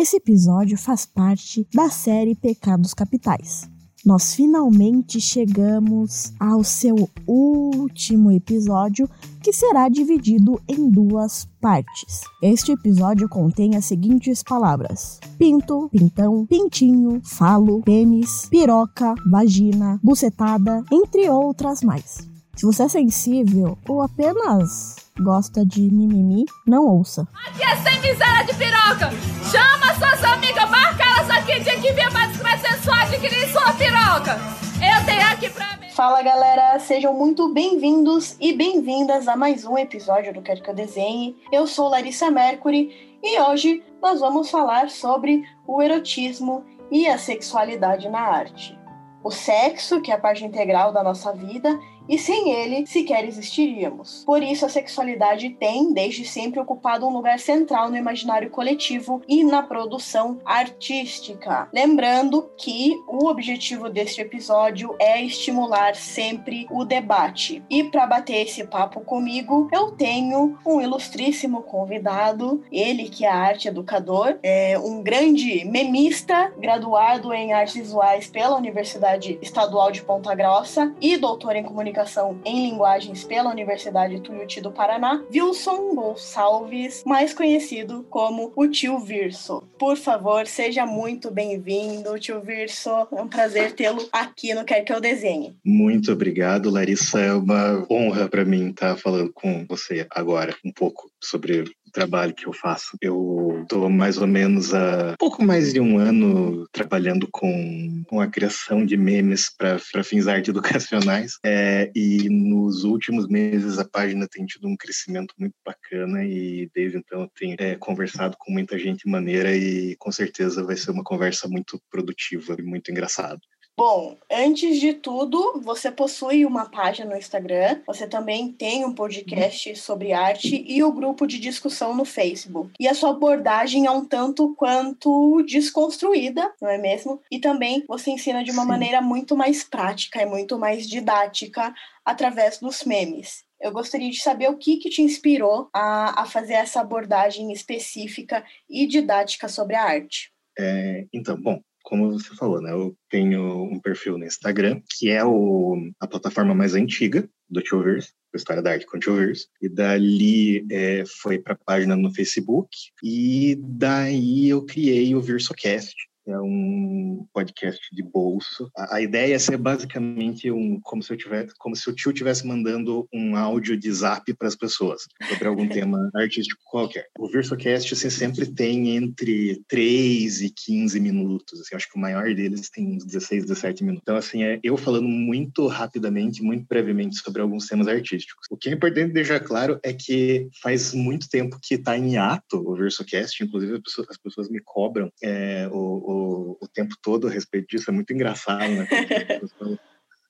Esse episódio faz parte da série Pecados Capitais. Nós finalmente chegamos ao seu último episódio, que será dividido em duas partes. Este episódio contém as seguintes palavras: pinto, pintão, pintinho, falo, pênis, piroca, vagina, bucetada, entre outras mais. Se você é sensível ou apenas gosta de mimimi, não ouça. Aqui é sem miséria de piroca! Chama suas amigas, marca elas aqui, dia que vier pra ser só adquirir sua piroca! Eu tenho aqui pra mim! Fala galera, sejam muito bem-vindos e bem-vindas a mais um episódio do Quero Que Eu Desenhe. Eu sou Larissa Mercury e hoje nós vamos falar sobre o erotismo e a sexualidade na arte. O sexo, que é a parte integral da nossa vida, e sem ele sequer existiríamos. Por isso, a sexualidade tem, desde sempre, ocupado um lugar central no imaginário coletivo e na produção artística. Lembrando que o objetivo deste episódio é estimular sempre o debate. E para bater esse papo comigo, eu tenho um ilustríssimo convidado, ele que é arte educador, é um grande memista, graduado em artes visuais pela Universidade Estadual de Ponta Grossa e doutor em comunicação Comunicação em Linguagens pela Universidade Tuiuti do Paraná, Wilson Gonçalves, mais conhecido como o Tio Virso. Por favor, seja muito bem-vindo, Tio Virso. É um prazer tê-lo aqui no Quer Que Eu Desenhe. Muito obrigado, Larissa. É uma honra para mim estar falando com você agora um pouco sobre trabalho que eu faço. Eu estou mais ou menos há pouco mais de um ano trabalhando com, com a criação de memes para fins arte educacionais. É, e nos últimos meses a página tem tido um crescimento muito bacana e desde então eu tenho é, conversado com muita gente maneira e com certeza vai ser uma conversa muito produtiva e muito engraçada. Bom, antes de tudo, você possui uma página no Instagram, você também tem um podcast sobre arte e o grupo de discussão no Facebook. E a sua abordagem é um tanto quanto desconstruída, não é mesmo? E também você ensina de uma Sim. maneira muito mais prática e muito mais didática através dos memes. Eu gostaria de saber o que, que te inspirou a, a fazer essa abordagem específica e didática sobre a arte. É, então, bom, como você falou, né? Eu tenho um perfil no Instagram, que é o, a plataforma mais antiga do Tioverse, história da arte com Tioverse. E dali é, foi para a página no Facebook. E daí eu criei o VersoCast, é um podcast de bolso. A, a, ideia é ser basicamente um como se eu tivesse, como se o tio estivesse mandando um áudio de zap para as pessoas sobre algum tema artístico qualquer. O VersoCast assim, sempre tem entre 3 e 15 minutos. Assim, acho que o maior deles tem uns 16, 17 minutos. Então, assim, é eu falando muito rapidamente, muito brevemente sobre alguns temas artísticos. O que é importante deixar claro é que faz muito tempo que está em ato o VersoCast, inclusive as pessoas, as pessoas me cobram é, o, o o, tempo todo a respeito disso, é muito engraçado, né?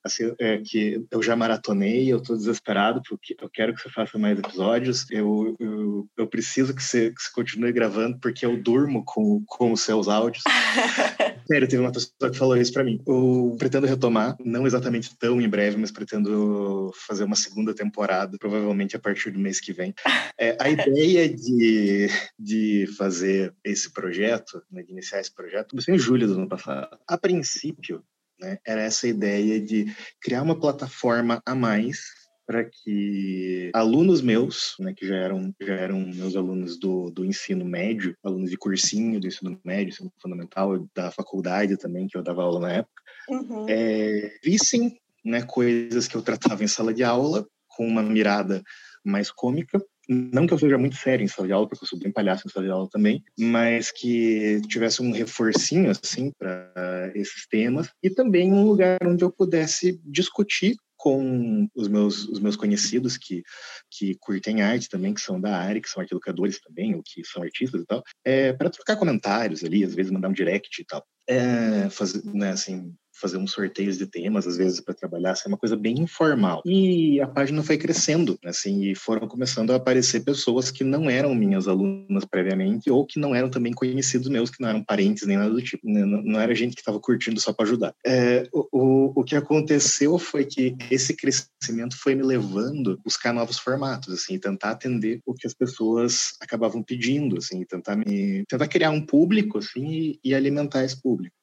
assim, é, que eu já maratonei, eu estou desesperado porque eu quero que você faça mais episódios, eu, eu, eu preciso que você, que você continue gravando porque eu durmo com, com os seus áudios. Sério, teve uma pessoa que falou isso para mim. Eu pretendo retomar, não exatamente tão em breve, mas pretendo fazer uma segunda temporada, provavelmente a partir do mês que vem. É, a ideia de, de fazer esse projeto, né, de iniciar esse projeto, comecei em julho do ano passado. A princípio, né, era essa ideia de criar uma plataforma a mais para que alunos meus, né, que já eram, já eram meus alunos do, do ensino médio, alunos de cursinho do ensino médio, ensino fundamental, da faculdade também, que eu dava aula na época, uhum. é, vissem né, coisas que eu tratava em sala de aula com uma mirada mais cômica não que eu seja muito sério em sala de aula, porque eu sou bem palhaço em sala de aula também, mas que tivesse um reforcinho, assim, para esses temas, e também um lugar onde eu pudesse discutir com os meus, os meus conhecidos que, que curtem arte também, que são da área, que são arte educadores também, ou que são artistas e tal, é, para trocar comentários ali, às vezes mandar um direct e tal. É, fazer, né, assim, fazer uns sorteios de temas, às vezes, para trabalhar, assim, é uma coisa bem informal. E a página foi crescendo, assim, e foram começando a aparecer pessoas que não eram minhas alunas previamente, ou que não eram também conhecidos meus, que não eram parentes nem nada do tipo. Né? Não, não era gente que estava curtindo só para ajudar. É, o, o, o que aconteceu foi que esse crescimento foi me levando a buscar novos formatos, assim, tentar atender o que as pessoas acabavam pedindo, assim, tentar me tentar criar um público, assim, e, e alimentar esse público.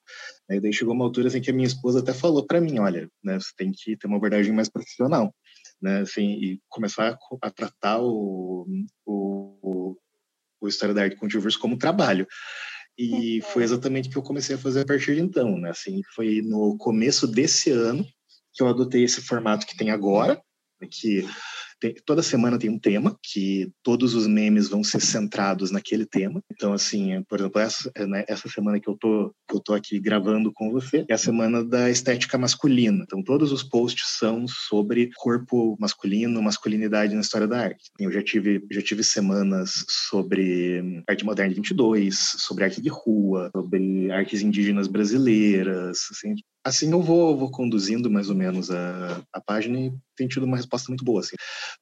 Aí daí chegou uma altura assim que a minha esposa até falou para mim, olha, né, você tem que ter uma abordagem mais profissional, né, assim, e começar a, a tratar o, o, o História da Arte Controverso como trabalho. E uhum. foi exatamente o que eu comecei a fazer a partir de então, né, assim, foi no começo desse ano que eu adotei esse formato que tem agora, que tem, toda semana tem um tema, que todos os memes vão ser centrados naquele tema. Então, assim, por exemplo, essa, né, essa semana que eu, tô, que eu tô aqui gravando com você é a semana da estética masculina. Então, todos os posts são sobre corpo masculino, masculinidade na história da arte. Eu já tive, já tive semanas sobre arte moderna de 22, sobre arte de rua, sobre artes indígenas brasileiras, assim, assim eu vou, vou conduzindo mais ou menos a, a página e tem tido uma resposta muito boa assim,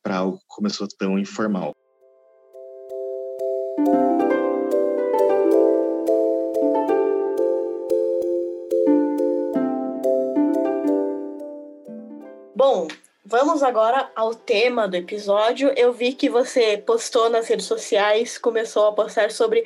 para algo que começou tão informal. Bom, vamos agora ao tema do episódio. Eu vi que você postou nas redes sociais, começou a postar sobre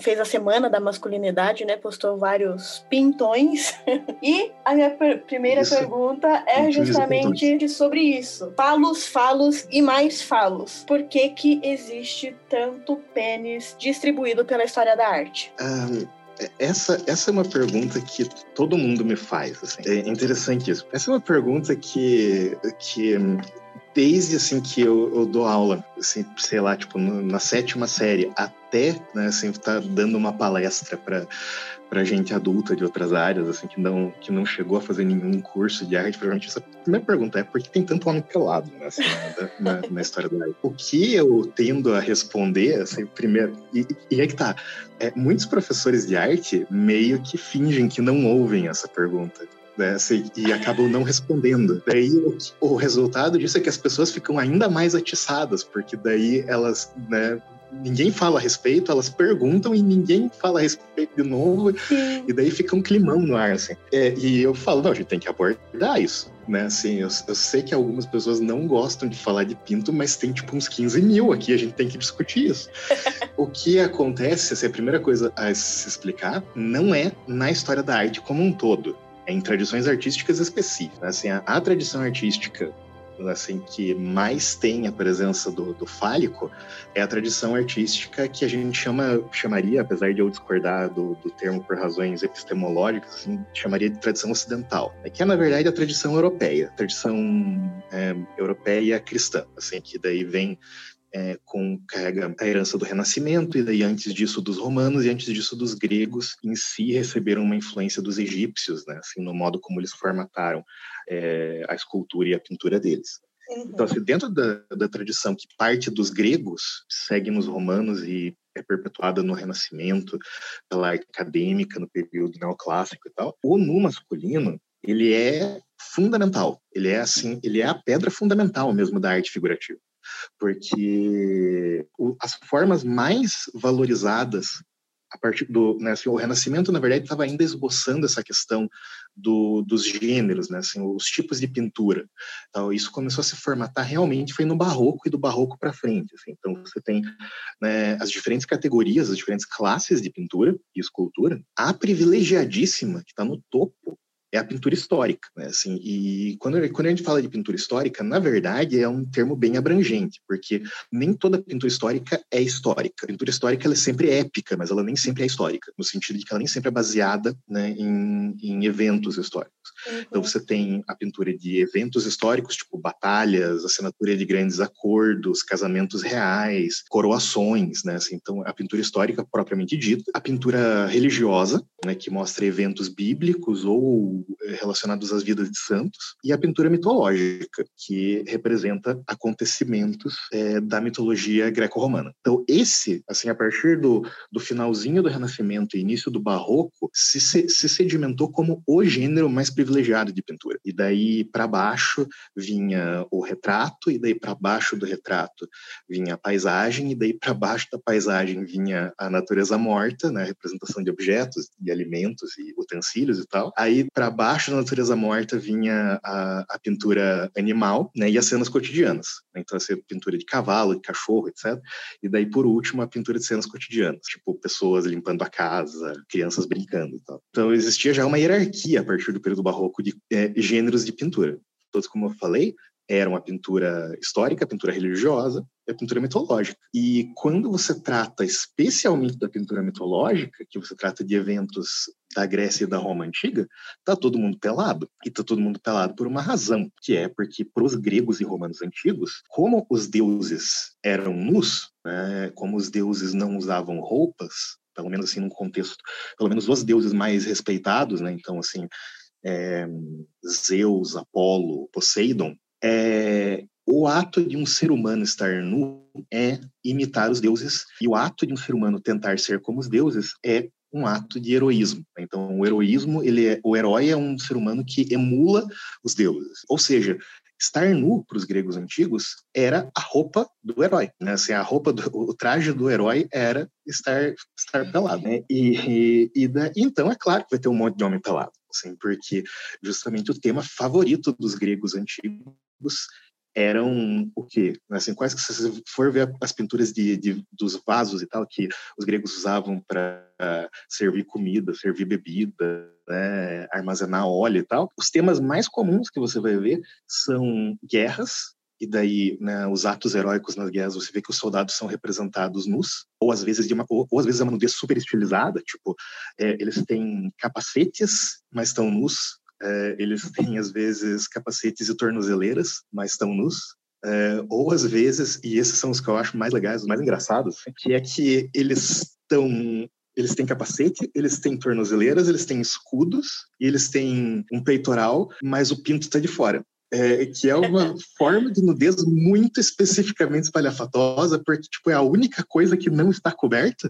fez a semana da masculinidade, né? Postou vários pintões. e a minha per primeira isso. pergunta é justamente sobre isso. Falos, falos e mais falos. Por que que existe tanto pênis distribuído pela história da arte? Um, essa, essa é uma pergunta que todo mundo me faz. Assim. É interessante isso. Essa é uma pergunta que, que desde assim que eu, eu, dou aula, assim, sei lá, tipo, na sétima série, até, né, assim, tá dando uma palestra para para gente adulta de outras áreas, assim, que não, que não chegou a fazer nenhum curso de arte, provavelmente essa primeira pergunta é por que tem tanto homem pelado né, assim, na, na, história da arte? O que eu tendo a responder, assim, primeiro, e, e é que tá, é, muitos professores de arte meio que fingem que não ouvem essa pergunta né, assim, e acabam não respondendo. Daí o, o, resultado disso é que as pessoas ficam ainda mais atiçadas, porque daí elas, né, ninguém fala a respeito, elas perguntam e ninguém fala a respeito de novo, Sim. e daí fica um climão no ar, assim. É, e eu falo, não, a gente tem que abordar isso, né, assim, eu, eu, sei que algumas pessoas não gostam de falar de pinto, mas tem tipo uns 15 mil aqui, a gente tem que discutir isso. o que acontece, assim, a primeira coisa a se explicar, não é na história da arte como um todo em tradições artísticas específicas. Assim, a, a, tradição artística assim que mais tem a presença do, do, fálico é a tradição artística que a gente chama chamaria, apesar de eu discordar do, do termo por razões epistemológicas, assim, chamaria de tradição ocidental, né? que é na verdade a tradição europeia, a tradição é, europeia cristã, assim que daí vem é, com carrega a herança do Renascimento e daí antes disso dos romanos e antes disso dos gregos em si receberam uma influência dos egípcios, né, assim no modo como eles formataram é, a escultura e a pintura deles. Uhum. Então, assim, dentro da, da tradição que parte dos gregos, segue nos romanos e é perpetuada no Renascimento, pela arte acadêmica, no período neoclássico e tal, o nu masculino, ele é fundamental. Ele é assim, ele é a pedra fundamental mesmo da arte figurativa porque o, as formas mais valorizadas a partir do né, assim, o Renascimento na verdade estava ainda esboçando essa questão do, dos gêneros, né, assim, os tipos de pintura. Então isso começou a se formatar realmente foi no Barroco e do Barroco para frente. Assim. Então você tem né, as diferentes categorias, as diferentes classes de pintura e escultura. A privilegiadíssima que está no topo é a pintura histórica, né? Assim, e quando, quando a gente fala de pintura histórica, na verdade é um termo bem abrangente, porque nem toda pintura histórica é histórica. A pintura histórica ela é sempre épica, mas ela nem sempre é histórica, no sentido de que ela nem sempre é baseada né, em, em eventos históricos. Uhum. Então você tem a pintura de eventos históricos, tipo batalhas, assinatura de grandes acordos, casamentos reais, coroações, né? Assim, então a pintura histórica propriamente dita, a pintura religiosa, né, que mostra eventos bíblicos ou relacionados às vidas de santos, e a pintura mitológica, que representa acontecimentos é, da mitologia greco-romana. Então, esse, assim, a partir do, do finalzinho do Renascimento e início do Barroco, se, se sedimentou como o gênero mais privilegiado de pintura. E daí para baixo vinha o retrato, e daí para baixo do retrato vinha a paisagem, e daí para baixo da paisagem vinha a natureza morta, né, a representação de objetos, de alimentos e utensílios e tal. Aí para baixo da natureza morta vinha a, a pintura animal, né, e as cenas cotidianas. Então, essa pintura de cavalo, de cachorro, etc. E daí, por último, a pintura de cenas cotidianas, tipo pessoas limpando a casa, crianças brincando tal. Então, existia já uma hierarquia a partir do período barroco de é, gêneros de pintura. Todos, como eu falei, eram a pintura histórica, a pintura religiosa a pintura mitológica. E quando você trata especialmente da pintura mitológica, que você trata de eventos da Grécia e da Roma antiga, tá todo mundo pelado. E tá todo mundo pelado por uma razão, que é porque para os gregos e romanos antigos, como os deuses eram nus, né, como os deuses não usavam roupas, pelo menos assim num contexto, pelo menos os deuses mais respeitados, né? Então assim, é, Zeus, Apolo, Poseidon, é, o ato de um ser humano estar nu é imitar os deuses, e o ato de um ser humano tentar ser como os deuses é um ato de heroísmo. Então, o heroísmo, ele é, o herói é um ser humano que emula os deuses. Ou seja, estar nu para os gregos antigos era a roupa do herói, né? Assim, a roupa do, o traje do herói era estar estar pelado, né? E, e, e da, então é claro que vai ter um monte de homem pelado, assim, porque justamente o tema favorito dos gregos antigos eram o quê? Assim, quais que se for ver as pinturas de, de dos vasos e tal que os gregos usavam para servir comida, servir bebida, né, armazenar óleo e tal, os temas mais comuns que você vai ver são guerras, e daí né, os atos heróicos nas guerras você vê que os soldados são representados nus ou às vezes de uma ou, ou às vezes é uma nudez super estilizada tipo é, eles têm capacetes mas estão nus é, eles têm, às vezes, capacetes e tornozeleiras, mas estão nus. É, ou às vezes, e esses são os que eu acho mais legais, os mais engraçados, que é que eles estão eles têm capacete, eles têm tornozeleiras, eles têm escudos e eles têm um peitoral, mas o pinto está de fora é, que é uma forma de nudez muito especificamente espalhafatosa, porque tipo, é a única coisa que não está coberta.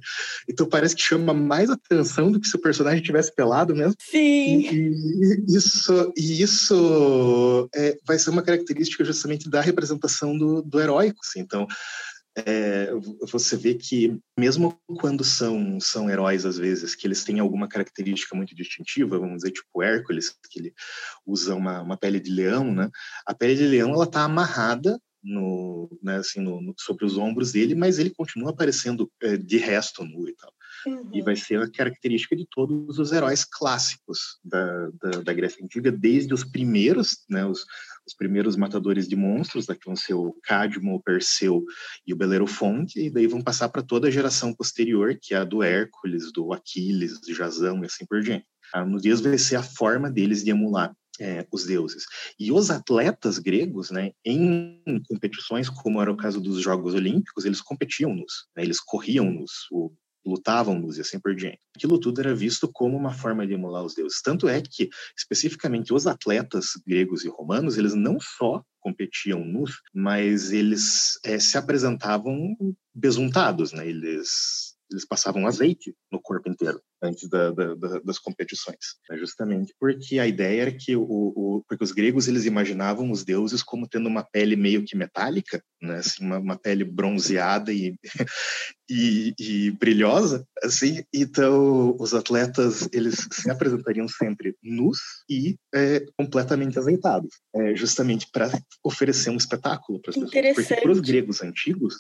Então parece que chama mais atenção do que se o personagem tivesse pelado mesmo. Sim. E, e isso, e isso é, vai ser uma característica justamente da representação do, do heróico. Assim. Então, é, você vê que mesmo quando são são heróis às vezes que eles têm alguma característica muito distintiva vamos dizer tipo Hércules que ele usa uma, uma pele de leão né a pele de leão ela está amarrada no, né, assim, no, no, sobre os ombros dele, mas ele continua aparecendo é, de resto nu e tal. Uhum. E vai ser a característica de todos os heróis clássicos da, da, da Grécia Antiga, desde os primeiros, né, os, os primeiros matadores de monstros, daqui vão ser o Cadmo, o Perseu e o Belerofonte, e daí vão passar para toda a geração posterior, que é a do Hércules, do Aquiles, do Jasão e assim por diante. A nudez vai ser a forma deles de emular é, os deuses. E os atletas gregos, né, em competições, como era o caso dos Jogos Olímpicos, eles competiam nos, né, eles corriam nos. O lutavam-nos e assim por diante. Aquilo tudo era visto como uma forma de emular os deuses. Tanto é que, especificamente, os atletas gregos e romanos, eles não só competiam nus, mas eles é, se apresentavam besuntados, né? Eles eles passavam azeite no corpo inteiro antes da, da, da, das competições, né? justamente porque a ideia era que o, o, porque os gregos eles imaginavam os deuses como tendo uma pele meio que metálica, né? assim, uma, uma pele bronzeada e, e, e, brilhosa, assim. Então os atletas eles se apresentariam sempre nus e é, completamente azeitados, é, justamente para oferecer um espetáculo para as pessoas. Porque para os gregos antigos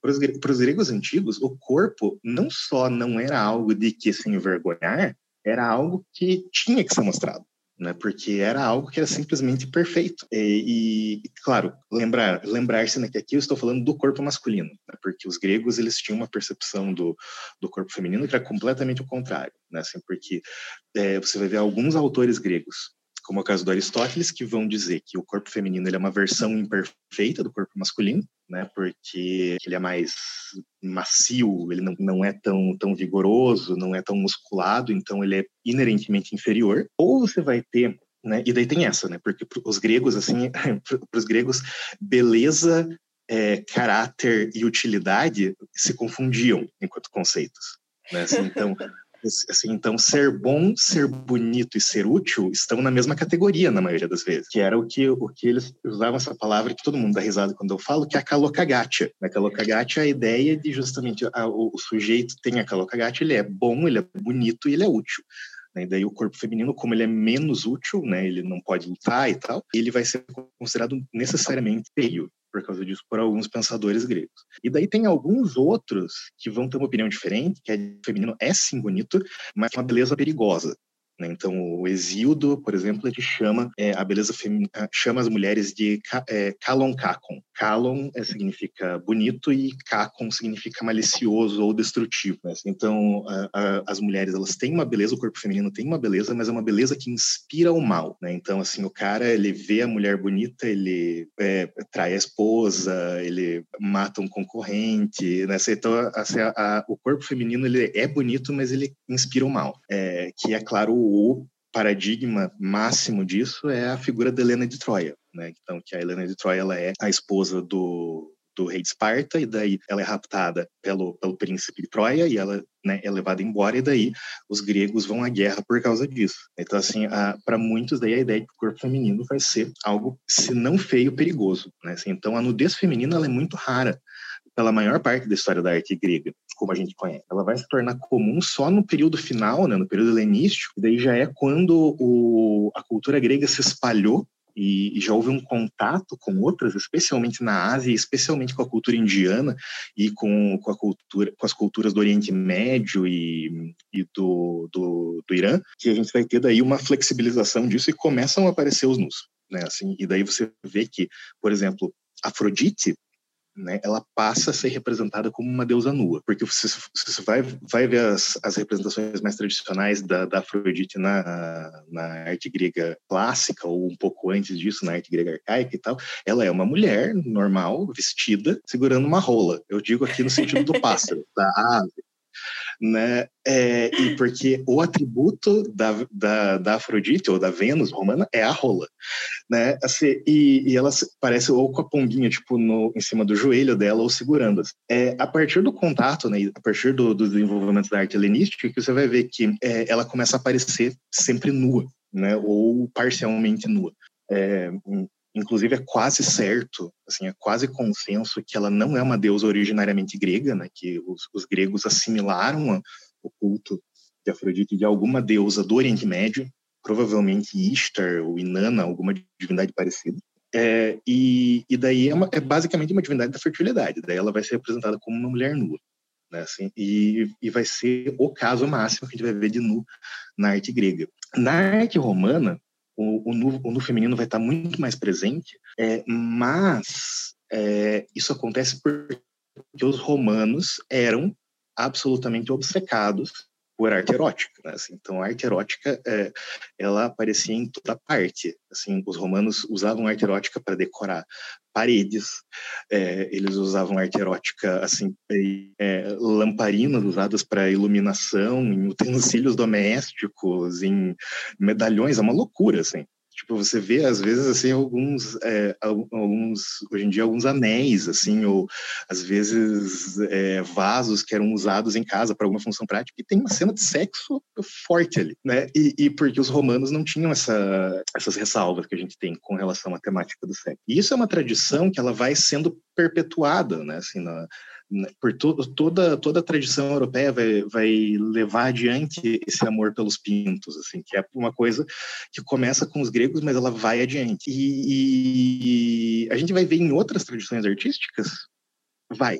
Para os gregos antigos, o corpo não só não era algo de que se envergonhar, era algo que tinha que ser mostrado. Né, porque era algo que era simplesmente perfeito. E, e claro, lembrar, lembrar-se né, que aqui eu estou falando do corpo masculino, né, porque os gregos eles tinham uma percepção do, do corpo feminino que era completamente o contrário, né, assim, porque é, você vai ver alguns autores gregos como é o caso do Aristóteles, que vão dizer que o corpo feminino ele é uma versão imperfeita do corpo masculino, né? Porque ele é mais macio, ele não, não é tão, tão vigoroso, não é tão musculado, então ele é inerentemente inferior. Ou você vai ter né? E daí tem essa, né? Porque os gregos, assim, para os gregos, beleza, é, caráter e utilidade se confundiam enquanto conceitos. Né? Assim, então, assim, então, ser bom, ser bonito e ser útil estão na mesma categoria na maioria das vezes, que era o que, o que eles usavam essa palavra que todo mundo dá risada quando eu falo, que é a calocagatia. A calocagatia é a ideia de justamente a, o, o, sujeito tem a calocagatia, ele é bom, ele é bonito e ele é útil. Né? Daí o corpo feminino, como ele é menos útil, né? ele não pode lutar e tal, ele vai ser considerado necessariamente feio por causa disso por alguns pensadores gregos. E daí tem alguns outros que vão ter uma opinião diferente, que é feminino é sim bonito, mas é uma beleza perigosa. Né? Então, o Exildo, por exemplo, ele chama é, a beleza feminina, chama as mulheres de é. Kalon é, significa bonito e kakon significa malicioso ou destrutivo. Né? Então, a, a, as mulheres elas têm uma beleza, o corpo feminino tem uma beleza, mas é uma beleza que inspira o mal. Né? Então, assim, o cara ele vê a mulher bonita, ele é, trai a esposa, ele mata um concorrente. Né? Então, assim, a, o corpo feminino ele é bonito, mas ele inspira o mal. É, que é claro o paradigma máximo disso é a figura da Helena de Troia, né? Então, que a Helena de Troia ela é a esposa do, do rei de Esparta e daí ela é raptada pelo, pelo príncipe de Troia e ela né, é levada embora e daí os gregos vão à guerra por causa disso. Então assim, para muitos daí a ideia de que o corpo feminino vai ser algo se não feio, perigoso, né? Assim, então a nudez feminina ela é muito rara pela maior parte da história da arte grega, como a gente conhece. Ela vai se tornar comum só no período final, né, no período helenístico, e daí já é quando o, a cultura grega se espalhou e, já houve um contato com outras, especialmente na Ásia, especialmente com a cultura indiana e com, com, a cultura, com as culturas do Oriente Médio e, e do, do, do Irã, que a gente vai ter daí uma flexibilização disso e começam a aparecer os nus. Né, assim, e daí você vê que, por exemplo, Afrodite né, ela passa a ser representada como uma deusa nua, porque você, você vai, vai ver as, as representações mais tradicionais da, da Afrodite na, na arte grega clássica, ou um pouco antes disso, na arte grega arcaica e tal, ela é uma mulher normal, vestida, segurando uma rola. Eu digo aqui no sentido do pássaro, da ave, né? É, e porque o atributo da, da, da, Afrodite ou da Vênus romana é a rola, né? Assim, e, e ela parece ou com a ponguinha tipo no, em cima do joelho dela ou segurando. -as. É, a partir do contato, né? A partir do, do desenvolvimento da arte helenística, que você vai ver que é, ela começa a aparecer sempre nua, né? Ou parcialmente nua. É, inclusive é quase certo, assim, é quase consenso que ela não é uma deusa originariamente grega, né, que os, os gregos assimilaram o culto de Afrodite de alguma deusa do Oriente Médio, provavelmente Ishtar ou Inanna, alguma divindade parecida. É, e, e daí é, uma, é, basicamente uma divindade da fertilidade, daí ela vai ser representada como uma mulher nua. Né, assim, e, e vai ser o caso máximo que a gente vai ver de nu na arte grega. Na arte romana, o, o, nu, o nu feminino vai estar muito mais presente, é, mas é, isso acontece porque os romanos eram absolutamente obcecados por arte erótica. Né? Assim, então, a arte erótica é, ela aparecia em toda parte. Assim, os romanos usavam arte erótica para decorar paredes, é, eles usavam arte erótica, assim, é, lamparinas usadas para iluminação, em utensílios domésticos, em medalhões, é uma loucura, assim. Tipo, você vê, às vezes, assim, alguns, é, alguns, hoje em dia, alguns anéis, assim, ou, às vezes, é, vasos que eram usados em casa para alguma função prática, e tem uma cena de sexo forte ali, né? E, e, porque os romanos não tinham essa, essas ressalvas que a gente tem com relação à temática do sexo. E isso é uma tradição que ela vai sendo perpetuada, né, assim, na, por to, toda toda a tradição europeia vai, vai levar adiante esse amor pelos pintos, assim, que é uma coisa que começa com os gregos, mas ela vai adiante. E, e a gente vai ver em outras tradições artísticas, vai,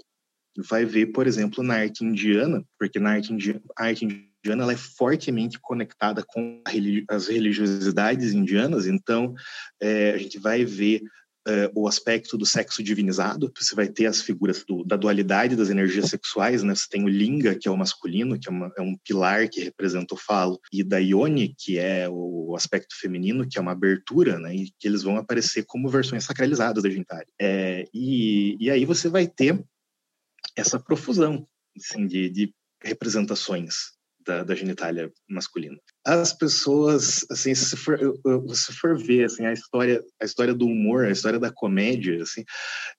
vai ver, por exemplo, na arte indiana, porque na arte indiana, a arte indiana ela é fortemente conectada com as religiosidades indianas, então é, a gente vai ver uh, o aspecto do sexo divinizado, você vai ter as figuras do, da dualidade das energias sexuais, né? Você tem o Linga, que é o masculino, que é, uma, é um pilar que representa o falo, e da Ione, que é o aspecto feminino, que é uma abertura, né? E que eles vão aparecer como versões sacralizadas da Gentari. É, e, e aí você vai ter essa profusão assim, de, de representações da, da genitália masculina as pessoas, assim, se for, se for ver, assim, a história, a história do humor, a história da comédia, assim,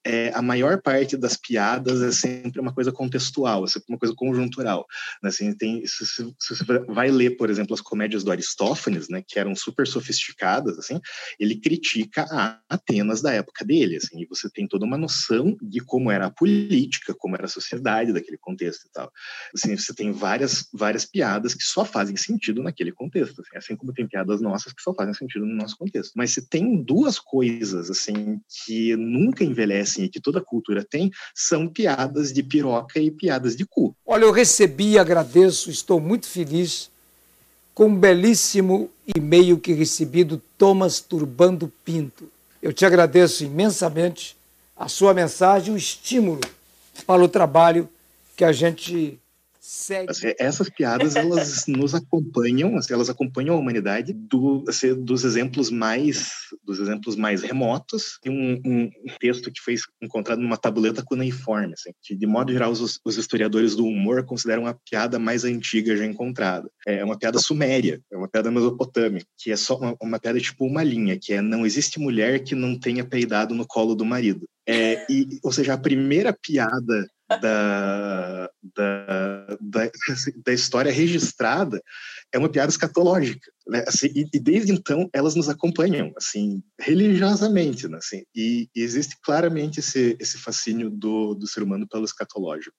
é, a maior parte das piadas é sempre uma coisa contextual, é sempre uma coisa conjuntural, né? assim, tem, se, se, se, você vai ler, por exemplo, as comédias do Aristófanes, né, que eram super sofisticadas, assim, ele critica a Atenas da época dele, assim, e você tem toda uma noção de como era a política, como era a sociedade daquele contexto e tal. Assim, você tem várias, várias piadas que só fazem sentido naquele contexto, assim, assim, como tem piadas nossas que só fazem sentido no nosso contexto. Mas se tem duas coisas assim que nunca envelhecem e que toda cultura tem, são piadas de piroca e piadas de cu. Olha, eu recebi, agradeço, estou muito feliz com um belíssimo e-mail que recebi do Thomas Turbando Pinto. Eu te agradeço imensamente a sua mensagem, o estímulo para o trabalho que a gente Segue. Assim, essas piadas elas nos acompanham, assim, elas acompanham a humanidade do, assim, dos exemplos mais dos exemplos mais remotos. Tem um, um, texto que foi encontrado numa tabuleta cuneiforme, assim, que de modo geral os, os, historiadores do humor consideram a piada mais antiga já encontrada. É uma piada suméria, é uma piada mesopotâmica, que é só uma, uma piada tipo uma linha, que é não existe mulher que não tenha peidado no colo do marido. É, e, ou seja, a primeira piada da, da, da, da, história registrada é uma piada escatológica, né? Assim, e, e, desde então elas nos acompanham, assim, religiosamente, né? Assim, e, e, existe claramente esse, esse fascínio do, do ser humano pelo escatológico.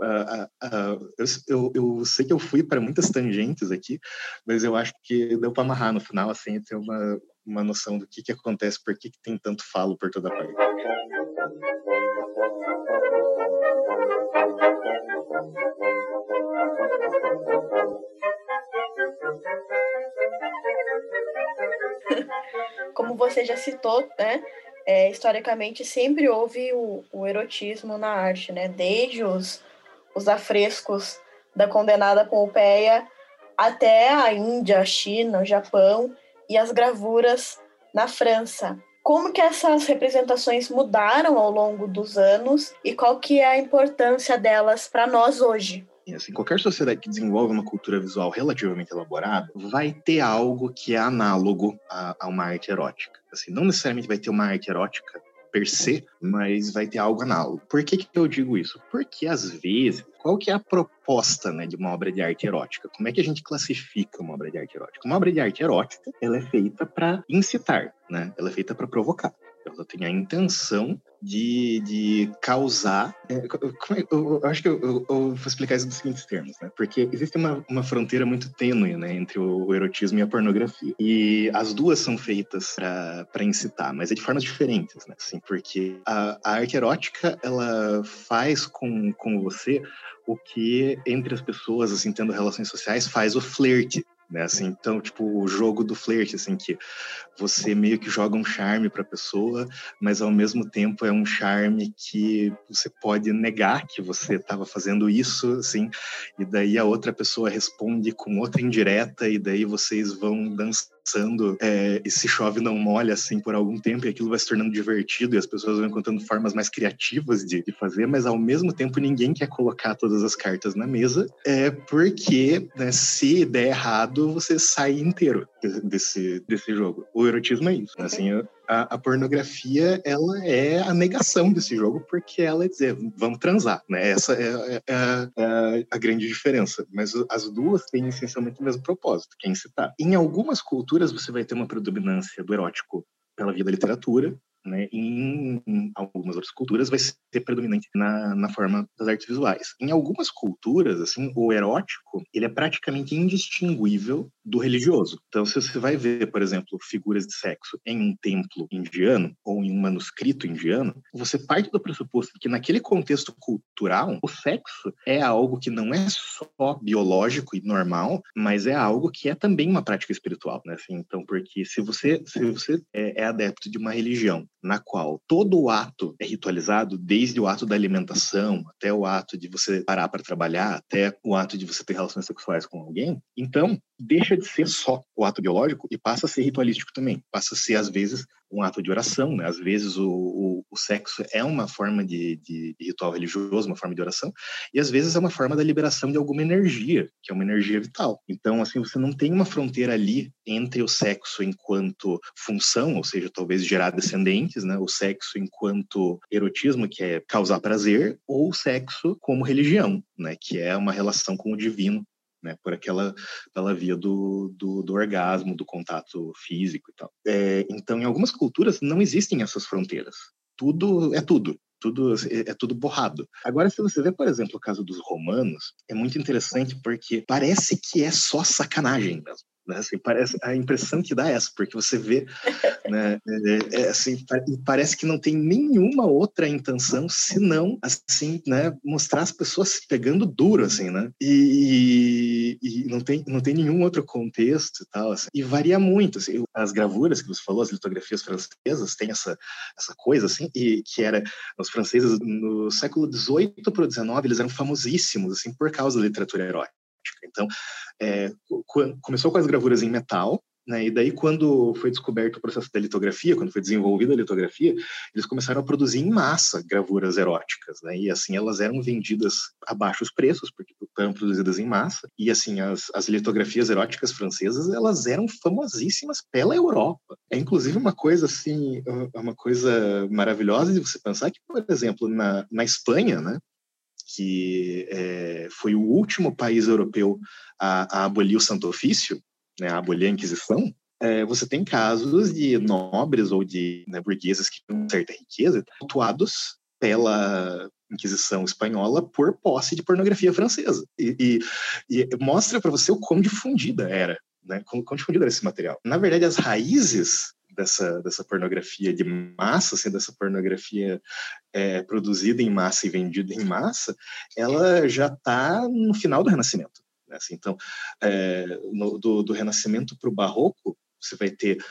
Uh, uh, eu, eu, sei que eu fui para muitas tangentes aqui, mas eu acho que deu para amarrar no final, assim, ter uma, uma noção do que, que acontece, por que, que tem tanto falo por toda parte. Como você já citou, né? É, historicamente sempre houve o, o, erotismo na arte, né? Desde os, os afrescos da condenada Pompeia até a Índia, a China, o Japão e as gravuras na França como que essas representações mudaram ao longo dos anos e qual que é a importância delas para nós hoje? Assim, qualquer sociedade que desenvolve uma cultura visual relativamente elaborada vai ter algo que é análogo a, a uma arte erótica. Assim, não necessariamente vai ter uma arte erótica per se, mas vai ter algo análogo. Por que, que eu digo isso? Porque às vezes, qual que é a proposta né, de uma obra de arte erótica? Como é que a gente classifica uma obra de arte erótica? Uma obra de arte erótica, ela é feita para incitar, né? Ela é feita para provocar. Ela tem a intenção de, de causar. É, é eu, eu, acho que eu, eu, eu, vou explicar isso nos seguintes termos, né? Porque existe uma, uma fronteira muito tênue né, entre o, erotismo e a pornografia. E as duas são feitas para incitar, mas é de formas diferentes, né? Assim, porque a, a arte erótica ela faz com, com você o que entre as pessoas, assim, tendo relações sociais, faz o flerte né? Assim, então, tipo, o jogo do flerte, assim, que você meio que joga um charme para a pessoa, mas ao mesmo tempo é um charme que você pode negar que você estava fazendo isso, assim, e daí a outra pessoa responde com outra indireta, e daí vocês vão dançando é, e se chove não molha, assim, por algum tempo, e aquilo vai se tornando divertido, e as pessoas vão encontrando formas mais criativas de, de fazer, mas ao mesmo tempo ninguém quer colocar todas as cartas na mesa, é porque, né, se der errado, você sai inteiro desse, desse jogo. O erotismo é isso. Assim, a, a, pornografia, ela é a negação desse jogo, porque ela é dizer, vamos transar, né? Essa é, é, é, é a grande diferença. Mas as duas têm essencialmente o mesmo propósito, que é incitar. Em algumas culturas, você vai ter uma predominância do erótico pela via da literatura, né, em, em, algumas outras culturas vai ser predominante na, na forma das artes visuais. Em algumas culturas, assim, o erótico ele é praticamente indistinguível do religioso. Então, se você vai ver, por exemplo, figuras de sexo em um templo indiano ou em um manuscrito indiano, você parte do pressuposto que naquele contexto cultural, o sexo é algo que não é só biológico e normal, mas é algo que é também uma prática espiritual, né? Assim, então, porque se você se você é, é adepto de uma religião na qual todo o ato é ritualizado, desde o ato da alimentação até o ato de você parar para trabalhar, até o ato de você ter relações sexuais com alguém, então deixa de ser só o ato biológico e passa a ser ritualístico também. Passa a ser, às vezes, um ato de oração, né? Às vezes o, o, o sexo é uma forma de, de, de, ritual religioso, uma forma de oração, e às vezes é uma forma da liberação de alguma energia, que é uma energia vital. Então, assim, você não tem uma fronteira ali entre o sexo enquanto função, ou seja, talvez gerar descendentes, né? O sexo enquanto erotismo, que é causar prazer, ou o sexo como religião, né? Que é uma relação com o divino né, por aquela pela via do, do, do, orgasmo, do contato físico e tal. É, então, em algumas culturas não existem essas fronteiras. Tudo é tudo. Tudo é, é tudo borrado. Agora, se você vê, por exemplo, o caso dos romanos, é muito interessante porque parece que é só sacanagem mesmo. Né? Assim, parece, a impressão que dá é essa, porque você vê, né, é, é, assim, parece que não tem nenhuma outra intenção senão, assim, né, mostrar as pessoas se pegando duro, assim, né? E, e, não, tem, não tem nenhum outro contexto e tal, assim. E varia muito, assim, as gravuras que você falou, as litografias francesas, tem essa, essa coisa, assim, e que era, os franceses, no século XVIII para o XIX, eles eram famosíssimos, assim, por causa da literatura erótica. Então, é, começou com as gravuras em metal, né, e daí, quando foi descoberto o processo da litografia, quando foi desenvolvida a litografia, eles começaram a produzir em massa gravuras eróticas, né, e assim elas eram vendidas a baixos preços, porque eram produzidas em massa, e assim as, as litografias eróticas francesas, elas eram famosíssimas pela Europa. É inclusive uma coisa assim, uma coisa maravilhosa de você pensar que, por exemplo, na, na Espanha, né, que é, foi o último país europeu a, a, abolir o Santo Ofício, né, a abolir a Inquisição, é, você tem casos de nobres ou de né, burgueses que têm certa riqueza atuados pela Inquisição espanhola por posse de pornografia francesa. E, e, e mostra para você o quão difundida era, né, quão, quão difundida era esse material. Na verdade, as raízes dessa, dessa pornografia de massa, assim, dessa pornografia é, produzida em massa e vendida em massa, ela já está no final do Renascimento. Né? Assim, então, é, no, do, do Renascimento para o Barroco, você vai ter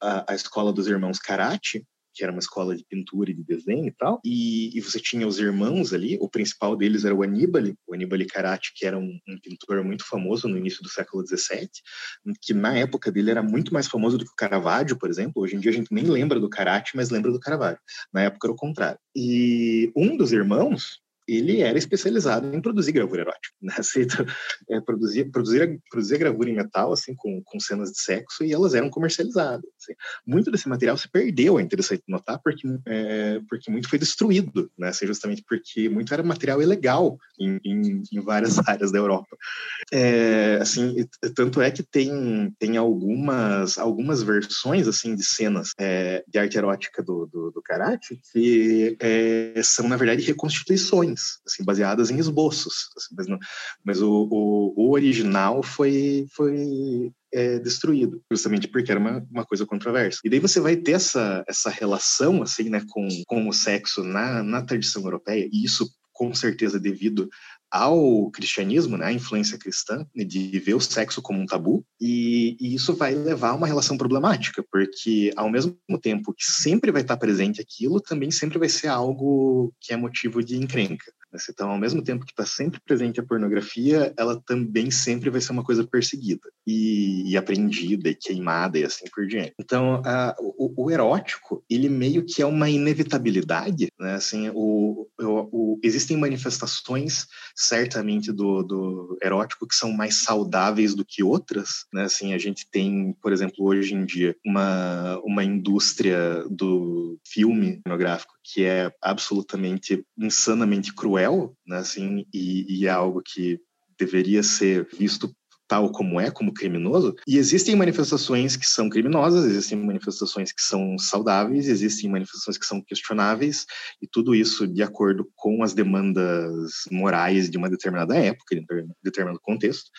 a, a escola dos irmãos Carati, que era uma escola de pintura e de desenho e tal, e, e, você tinha os irmãos ali, o principal deles era o Aníbal, o Aníbal Carati, que era um, um, pintor muito famoso no início do século XVII, que na época dele era muito mais famoso do que o Caravaggio, por exemplo, hoje em dia a gente nem lembra do Carati, mas lembra do Caravaggio, na época era o contrário. E um dos irmãos, ele era especializado em produzir gravura erótica, né? Assim, então, é, produzir, produzir, produzir gravura em metal, assim, com, com cenas de sexo, e elas eram comercializadas. Assim. Muito desse material se perdeu, é interessante notar, porque, é, porque muito foi destruído, né? Assim, justamente porque muito era material ilegal em, em, em várias áreas da Europa. É, assim, tanto é que tem, tem algumas, algumas versões, assim, de cenas é, de arte erótica do, do, do karate que é, são, na verdade, reconstituições assim, baseadas em esboços. Assim, mas, não, mas o, o, o, original foi, foi é, destruído, justamente porque era uma, uma coisa controversa. E daí você vai ter essa, essa relação assim, né, com, com o sexo na, na tradição europeia, e isso com certeza devido ao cristianismo, né, a influência cristã, né, de ver o sexo como um tabu, e, e, isso vai levar a uma relação problemática, porque ao mesmo tempo que sempre vai estar presente aquilo, também sempre vai ser algo que é motivo de encrenca. Então, ao mesmo tempo que está sempre presente a pornografia, ela também sempre vai ser uma coisa perseguida e, e apreendida e queimada e assim por diante. Então, a, o, o, erótico, ele meio que é uma inevitabilidade, né? Assim, o, o existem manifestações certamente do, do, erótico que são mais saudáveis do que outras, né? Assim, a gente tem, por exemplo, hoje em dia, uma, uma indústria do filme pornográfico que é absolutamente insanamente cruel, né, assim, e, e é algo que deveria ser visto tal como é, como criminoso. E existem manifestações que são criminosas, existem manifestações que são saudáveis, existem manifestações que são questionáveis, e tudo isso de acordo com as demandas morais de uma determinada época, de um determinado contexto.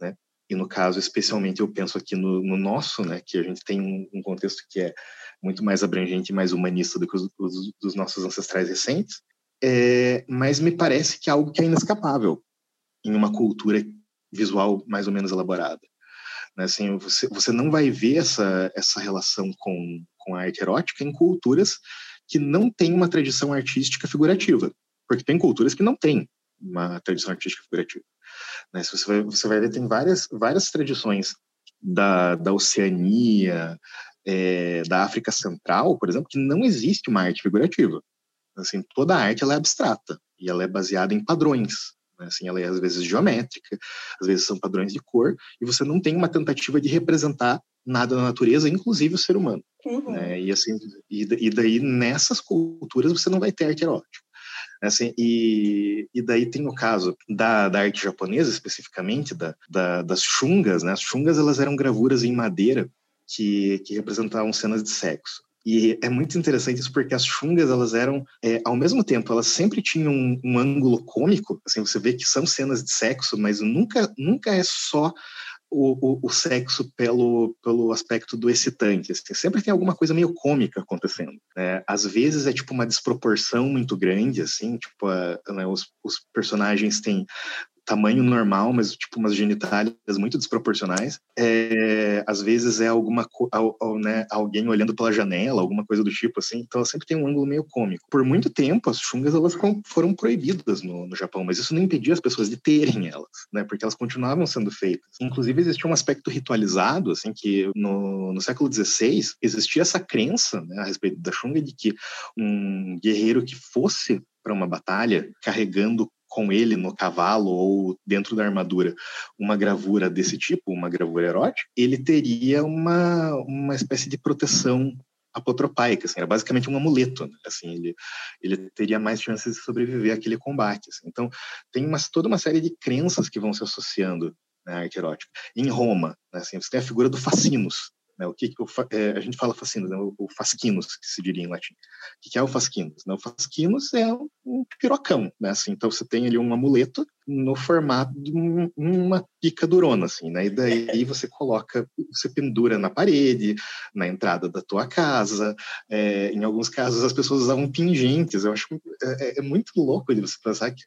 Né? e no caso, especialmente, eu penso aqui no, no nosso, né, que a gente tem um, um, contexto que é muito mais abrangente e mais humanista do que os, os dos nossos ancestrais recentes, é, mas me parece que é algo que é inescapável em uma cultura visual mais ou menos elaborada. Né, assim, você, você não vai ver essa, essa relação com, com a arte erótica em culturas que não têm uma tradição artística figurativa, porque tem culturas que não têm uma tradição artística figurativa. Né? Se você, vai, você vai ver, tem várias, várias tradições da, da Oceania, é, da África Central, por exemplo, que não existe uma arte figurativa. Assim, toda a arte ela é abstrata e ela é baseada em padrões. Né? Assim, ela é às vezes geométrica, às vezes são padrões de cor, e você não tem uma tentativa de representar nada na natureza, inclusive o ser humano. Uhum. Né? E, assim, e, e daí nessas culturas você não vai ter arte erótica. Assim, e, e daí tem o caso da, da arte japonesa, especificamente, da, da, das chungas. Né? As chungas elas eram gravuras em madeira que, que representavam cenas de sexo. E é muito interessante isso porque as chungas, elas eram, é, ao mesmo tempo, elas sempre tinham um, um, ângulo cômico, assim, você vê que são cenas de sexo, mas nunca, nunca é só o, o, o, sexo pelo, pelo aspecto do excitante. Assim, sempre tem alguma coisa meio cômica acontecendo. Né? Às vezes é tipo uma desproporção muito grande, assim, tipo, a, né, os, os personagens têm tamanho normal, mas tipo umas genitálias muito desproporcionais. É, às vezes é alguma né, alguém olhando pela janela, alguma coisa do tipo assim. Então ela sempre tem um ângulo meio cômico. Por muito tempo as chungas elas foram proibidas no, no Japão, mas isso não impedia as pessoas de terem elas, né? Porque elas continuavam sendo feitas. Inclusive existia um aspecto ritualizado, assim, que no, no século XVI existia essa crença né, a respeito da chunga de que um guerreiro que fosse para uma batalha carregando com ele no cavalo ou dentro da armadura uma gravura desse tipo, uma gravura erótica, ele teria uma, uma espécie de proteção apotropaica, assim, era basicamente um amuleto, né? assim, ele, ele teria mais chances de sobreviver àquele combate. Assim. Então, tem uma, toda uma série de crenças que vão se associando à arte erótica. Em Roma, né, assim, você tem a figura do Fascinus, né? O que, o, é, a gente fala fascinos, né? o, o fascinos, que se diria em latim. O que, é o fascinos? Né? O fascinos é um pirocão, né? Assim, então você tem ali um amuleto no formato de um, uma pica durona, assim, né? E daí você coloca, você pendura na parede, na entrada da tua casa. É, em alguns casos as pessoas usavam pingentes. Eu acho é, é, é muito louco de você pensar que,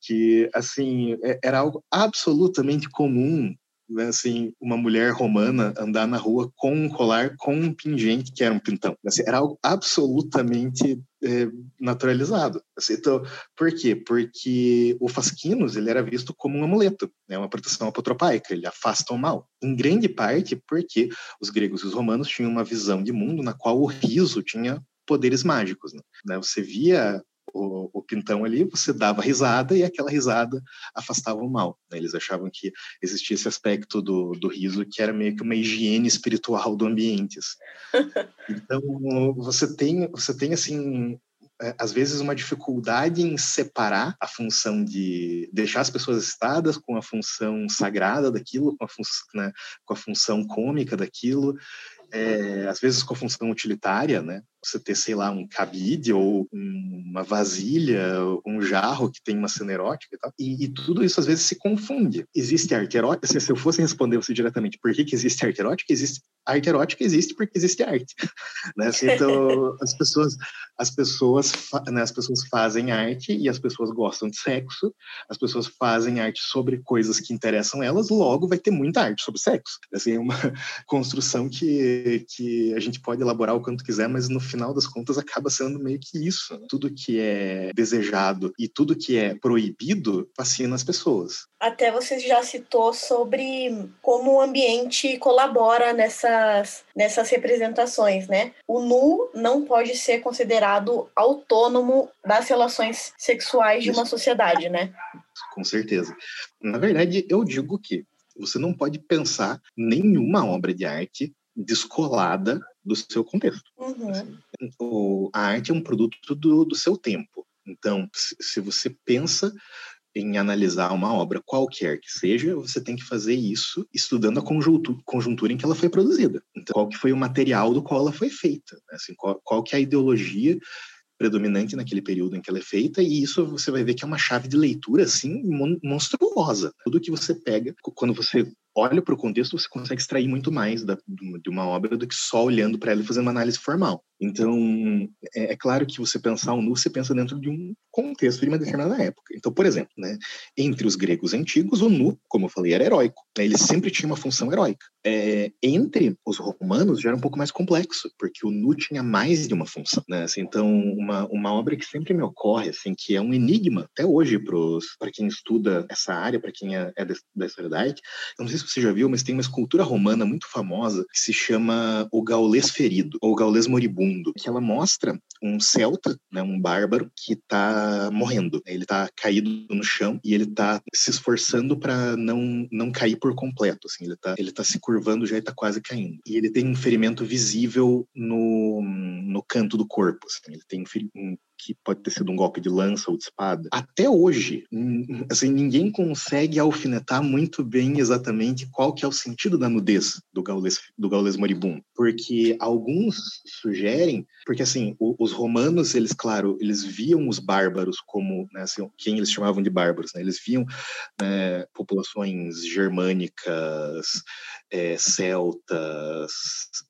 que assim, é, era algo absolutamente comum né, assim, uma mulher romana andar na rua com um colar com um pingente que era um pintão. Assim, era algo absolutamente é, naturalizado. Assim, então, por quê? Porque o fasquinos ele era visto como um amuleto, né, uma proteção apotropaica, ele afasta o mal. Em grande parte porque os gregos e os romanos tinham uma visão de mundo na qual o riso tinha poderes mágicos. Né? Você via o, o, pintão ali, você dava risada e aquela risada afastava o mal. Né? Eles achavam que existia esse aspecto do, do riso que era meio que uma higiene espiritual do ambiente. Assim. Então, você tem, você tem assim, é, às vezes uma dificuldade em separar a função de deixar as pessoas excitadas com a função sagrada daquilo, com a, fun né, com a função cômica daquilo, é, às vezes com a função utilitária, né? Você ter, sei lá, um cabide ou uma vasilha, um jarro que tem uma cena erótica e tal. E, e tudo isso às vezes se confunde. Existe arte erótica? Se, se eu fosse responder você diretamente, por que, que existe arte erótica? Existe arte erótica existe porque existe arte, né? Assim, então as pessoas, as pessoas, né, as pessoas fazem arte e as pessoas gostam de sexo. As pessoas fazem arte sobre coisas que interessam elas. Logo vai ter muita arte sobre sexo. Assim, é uma construção que que a gente pode elaborar o quanto quiser, mas no final das contas acaba sendo meio que isso. Né? Tudo que é desejado e tudo que é proibido fascina as pessoas. Até você já citou sobre como o ambiente colabora nessas, nessas representações, né? O nu não pode ser considerado autônomo das relações sexuais de uma sociedade, né? Com certeza. Na verdade, eu digo que você não pode pensar nenhuma obra de arte descolada do seu contexto. Uhum. Assim, o, a arte é um produto do, do seu tempo. Então, se, se você pensa em analisar uma obra qualquer que seja, você tem que fazer isso estudando a conjuntura, conjuntura em que ela foi produzida. Então, qual que foi o material do qual ela foi feita? Né? Assim, qual, qual que é a ideologia predominante naquele período em que ela é feita, e isso você vai ver que é uma chave de leitura, assim, monstruosa. Tudo que você pega, quando você olha para o contexto, você consegue extrair muito mais da, de uma obra do que só olhando para ela e fazendo uma análise formal. Então, é, é, claro que você pensar o nu, você pensa dentro de um contexto de uma determinada época. Então, por exemplo, né, entre os gregos antigos, o nu, como eu falei, era heróico. Né, ele sempre tinha uma função heróica. É, entre os romanos já era um pouco mais complexo, porque o nu tinha mais de uma função. Né? Assim, então, uma, uma obra que sempre me ocorre, assim, que é um enigma até hoje para quem estuda essa área, para quem é, é da história da arte. Eu não sei se você já viu, mas tem uma escultura romana muito famosa que se chama o Gaulês Ferido, ou Gaulês Moribundo mundo, que ela mostra um celta, né, um bárbaro que está morrendo. Ele está caído no chão e ele está se esforçando para não não cair por completo. Assim, ele está ele tá se curvando já está quase caindo. E ele tem um ferimento visível no, no canto do corpo. Assim, ele tem um, que pode ter sido um golpe de lança ou de espada. Até hoje, assim, ninguém consegue alfinetar muito bem exatamente qual que é o sentido da nudez do gaulês, do gaulês moribundo, porque alguns sugerem, porque assim, os romanos, eles, claro, eles viam os bárbaros como, né, assim, quem eles chamavam de bárbaros, né, eles viam né, populações germânicas, é, celtas,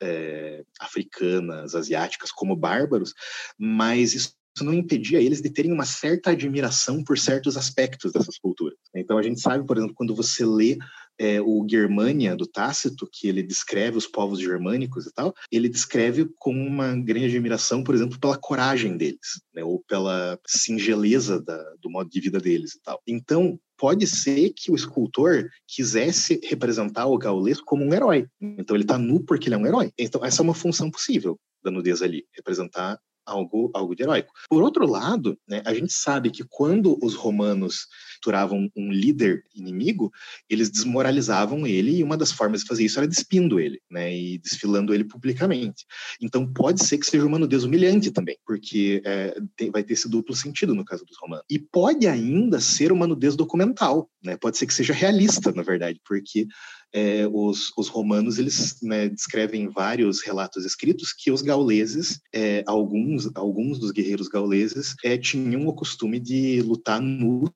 é, africanas, asiáticas como bárbaros, mas isso isso não impedia eles de terem uma certa admiração por certos aspectos dessas culturas. Então a gente sabe, por exemplo, quando você lê é, o Germania do Tácito, que ele descreve os povos germânicos e tal, ele descreve com uma grande admiração, por exemplo, pela coragem deles, né, ou pela singeleza da, do modo de vida deles e tal. Então pode ser que o escultor quisesse representar o gaulês como um herói. Então ele está nu porque ele é um herói. Então essa é uma função possível da nudez ali, representar algo, algo de heróico. Por outro lado, né, a gente sabe que quando os romanos capturavam um líder inimigo, eles desmoralizavam ele e uma das formas de fazer isso era despindo ele, né, e desfilando ele publicamente. Então pode ser que seja uma nudez humilhante também, porque é, tem, vai ter esse duplo sentido no caso dos romanos. E pode ainda ser uma nudez documental, né, pode ser que seja realista, na verdade, porque é, os, os, romanos eles né, descrevem vários relatos escritos que os gauleses, é, alguns, alguns dos guerreiros gauleses, é, tinham o costume de lutar nus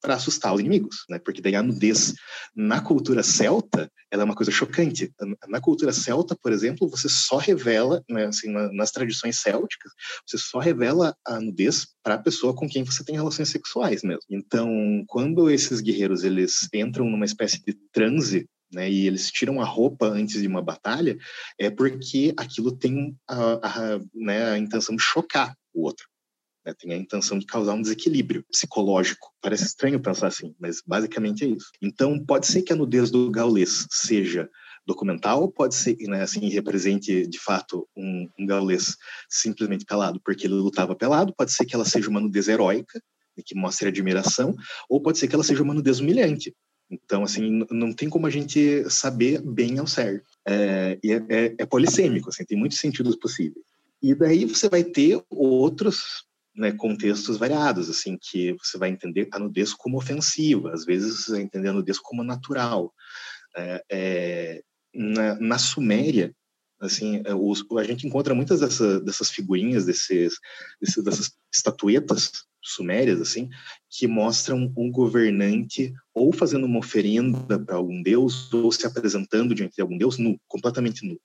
para assustar os inimigos, né? Porque daí a nudez na cultura celta ela é uma coisa chocante. Na cultura celta, por exemplo, você só revela, né, assim, nas tradições célticas, você só revela a nudez para a pessoa com quem você tem relações sexuais mesmo. Então, quando esses guerreiros eles entram numa espécie de transe né, e eles tiram a roupa antes de uma batalha, é porque aquilo tem a, a, né, a intenção de chocar o outro. Né, tem a intenção de causar um desequilíbrio psicológico. Parece estranho pensar assim, mas basicamente é isso. Então, pode ser que a nudez do gaulês seja documental, pode ser, né, assim, represente de fato um, um gaulês simplesmente pelado porque ele lutava pelado, pode ser que ela seja uma nudez heróica, que mostre admiração, ou pode ser que ela seja uma nudez humilhante, então, assim, não tem como a gente saber bem ao certo. É, é, é, é, polissêmico, assim, tem muitos sentidos possíveis. E daí você vai ter outros né, contextos variados, assim, que você vai entender a nudez como ofensiva, às vezes você vai entender a nudez como natural. É, é na, na Suméria, assim, é, os, a gente encontra muitas dessa, dessas figurinhas, desses, desses, dessas estatuetas sumérias, assim, que mostram um governante ou fazendo uma oferenda para algum deus ou se apresentando diante de algum deus nu, completamente nu.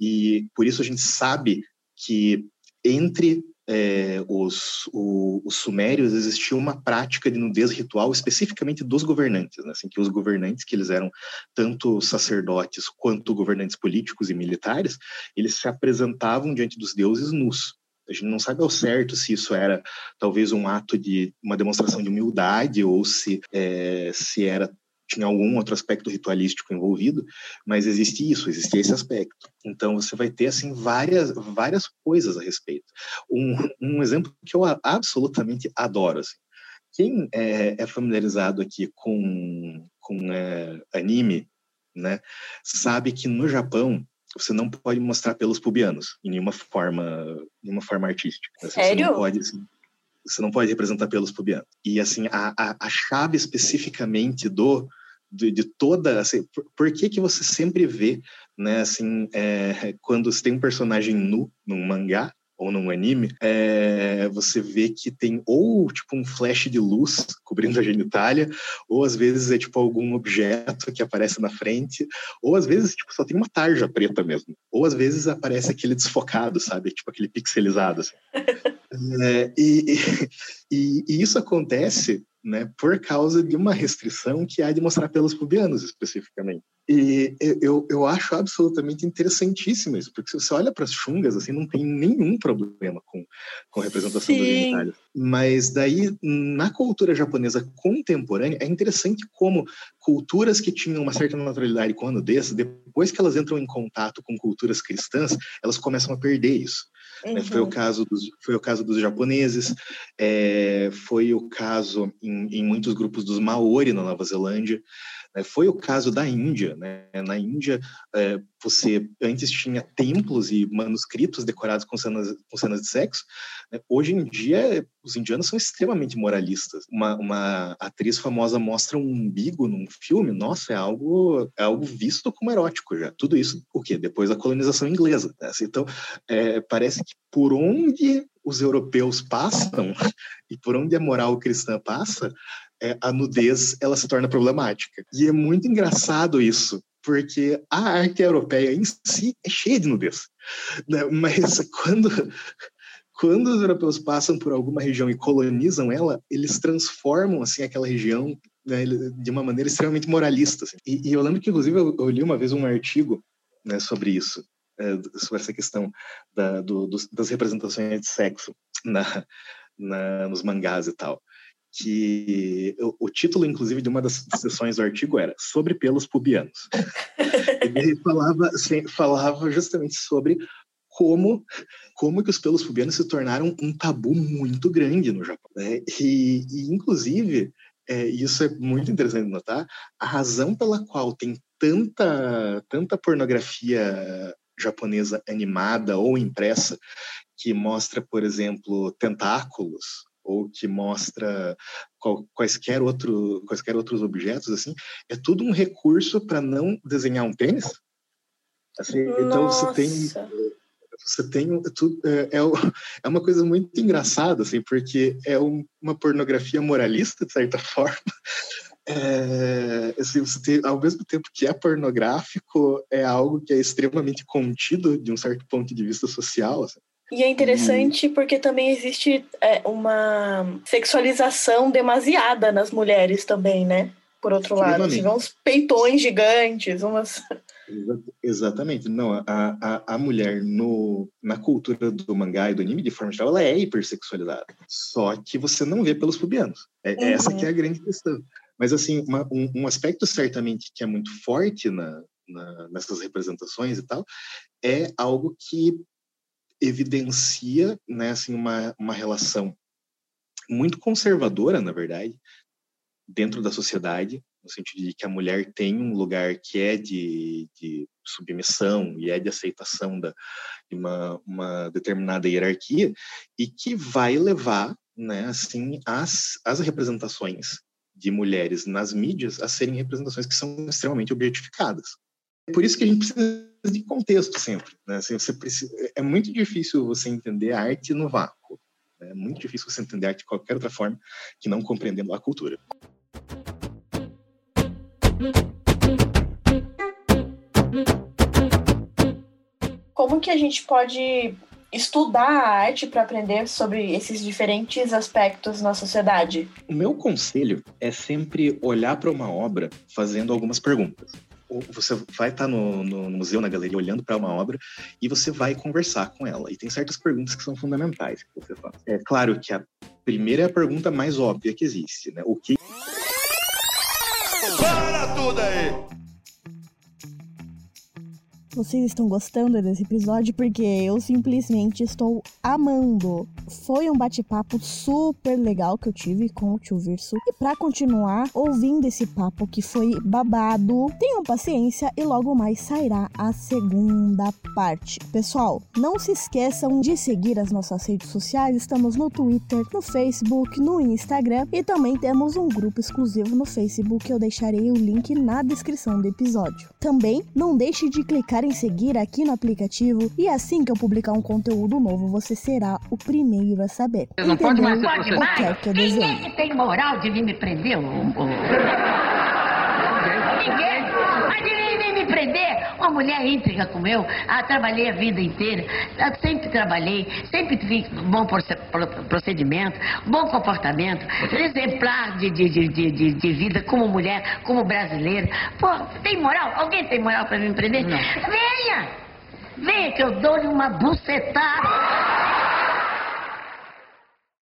E por isso a gente sabe que entre é, os, o, os, sumérios existia uma prática de nudez ritual especificamente dos governantes, né? assim que os governantes que eles eram tanto sacerdotes quanto governantes políticos e militares, eles se apresentavam diante dos deuses nus. A gente não sabe ao certo se isso era talvez um ato de uma demonstração de humildade ou se é, se era tinha algum outro aspecto ritualístico envolvido, mas existe isso, existe esse aspecto. Então você vai ter assim várias várias coisas a respeito. Um, um exemplo que eu absolutamente adoro, assim. quem é, é familiarizado aqui com com é, anime, né, sabe que no Japão você não pode mostrar pelos pubianos em nenhuma forma, nenhuma forma artística. Sério? Você não pode, assim, você não pode representar pelos pubianos. E assim, a, a, a chave especificamente do de, de toda assim, por, por, que que você sempre vê né assim é, quando você tem um personagem nu num mangá ou num anime, é, você vê que tem ou tipo um flash de luz cobrindo a genitália, ou às vezes é tipo algum objeto que aparece na frente, ou às vezes tipo só tem uma tarja preta mesmo, ou às vezes aparece aquele desfocado, sabe, tipo aquele pixelizado. Assim. É, e, e, e, isso acontece né, por causa de uma restrição que há de mostrar pelos pubianos, especificamente. E eu, eu acho absolutamente interessantíssimo isso, porque se você olha para as chungas, assim, não tem nenhum problema com, com a representação das genitálias. Mas daí, na cultura japonesa contemporânea, é interessante como culturas que tinham uma certa naturalidade com a nudez, depois que elas entram em contato com culturas cristãs, elas começam a perder isso. Uhum. Foi, o caso dos, foi o caso dos japoneses, é, foi o caso em, em muitos grupos dos Maori na Nova Zelândia. Né? Foi o caso da Índia. Né? Na Índia, é, você antes tinha templos e manuscritos decorados com cenas, com cenas de sexo. Né? Hoje em dia, os indianos são extremamente moralistas. Uma, uma atriz famosa mostra um umbigo num filme, nossa, é algo, é algo visto como erótico já. Tudo isso, o quê? Depois da colonização inglesa. Né? Então, é, parece que por onde os europeus passam e por onde a moral cristã passa, é, a nudez ela se torna problemática. E é muito engraçado isso, porque a arte europeia em si é cheia de nudez. Né? Mas quando, quando os europeus passam por alguma região e colonizam ela, eles transformam assim aquela região né, de uma maneira extremamente moralista. Assim. E, e, eu lembro que, inclusive, eu, eu, li uma vez um artigo né, sobre isso, é, sobre essa questão da, do, das representações de sexo na, na, nos mangás e tal que o, título, inclusive, de uma das sessões do artigo era Sobre pelos pubianos. Ele falava, falava justamente sobre como como que os pelos pubianos se tornaram um tabu muito grande no Japão. Né? E, e, inclusive, é, isso é muito interessante notar, a razão pela qual tem tanta, tanta pornografia japonesa animada ou impressa que mostra, por exemplo, tentáculos ou que mostra quaisquer, outro, quaisquer outros objetos, assim, é tudo um recurso para não desenhar um tênis. Assim, então você tem você tem é, é, é uma coisa muito engraçada assim porque é um, uma pornografia moralista de certa forma é, assim, você tem, ao mesmo tempo que é pornográfico é algo que é extremamente contido de um certo ponto de vista social assim. E é interessante hum. porque também existe é, uma sexualização demasiada nas mulheres também, né? Por outro lado, assim, uns peitões gigantes, umas. Exatamente. Não, a, a, a mulher no, na cultura do mangá e do anime, de forma geral, ela é hipersexualizada. Só que você não vê pelos pubianos. É, uhum. Essa que é a grande questão. Mas, assim, uma, um, um, aspecto certamente que é muito forte na, na, nessas representações e tal, é algo que evidencia né, assim, uma, uma relação muito conservadora, na verdade, dentro da sociedade, no sentido de que a mulher tem um lugar que é de, de submissão e é de aceitação da, de uma, uma determinada hierarquia e que vai levar né, assim, as, as representações de mulheres nas mídias a serem representações que são extremamente objetificadas. É por isso que a gente precisa de contexto sempre. Né? Assim, você precisa, é muito difícil você entender a arte no vácuo. Né? É muito difícil você entender a arte de qualquer outra forma que não compreendendo a cultura. Como que a gente pode estudar a arte para aprender sobre esses diferentes aspectos na sociedade? O meu conselho é sempre olhar para uma obra fazendo algumas perguntas você vai estar tá no, no, museu, na galeria, olhando para uma obra e você vai conversar com ela. E tem certas perguntas que são fundamentais que você faz. É claro que a primeira é a pergunta mais óbvia que existe, né? O que. Para tudo aí! Vocês estão gostando desse episódio porque eu simplesmente estou amando foi um bate-papo super legal que eu tive com o tio Verso. E para continuar ouvindo esse papo que foi babado, tenham paciência e logo mais sairá a segunda parte. Pessoal, não se esqueçam de seguir as nossas redes sociais. Estamos no Twitter, no Facebook, no Instagram e também temos um grupo exclusivo no Facebook. Eu deixarei o link na descrição do episódio. Também não deixe de clicar em seguir aqui no aplicativo e assim que eu publicar um conteúdo novo, você será o primeiro a saber. Você não pode mais ser o que é que eu Quem desenho? é que tem moral de vir me prender? ô? Ninguém. Prender? Uma mulher íntegra como eu, ah, trabalhei a vida inteira, ah, sempre trabalhei, sempre tive bom proce- pro- procedimento, bom comportamento, exemplar de, de, de, de, de- vida como mulher, como brasileira. Pô, tem moral? Alguém tem moral pra me prender? Venha! Venha que eu dou-lhe uma bucetada!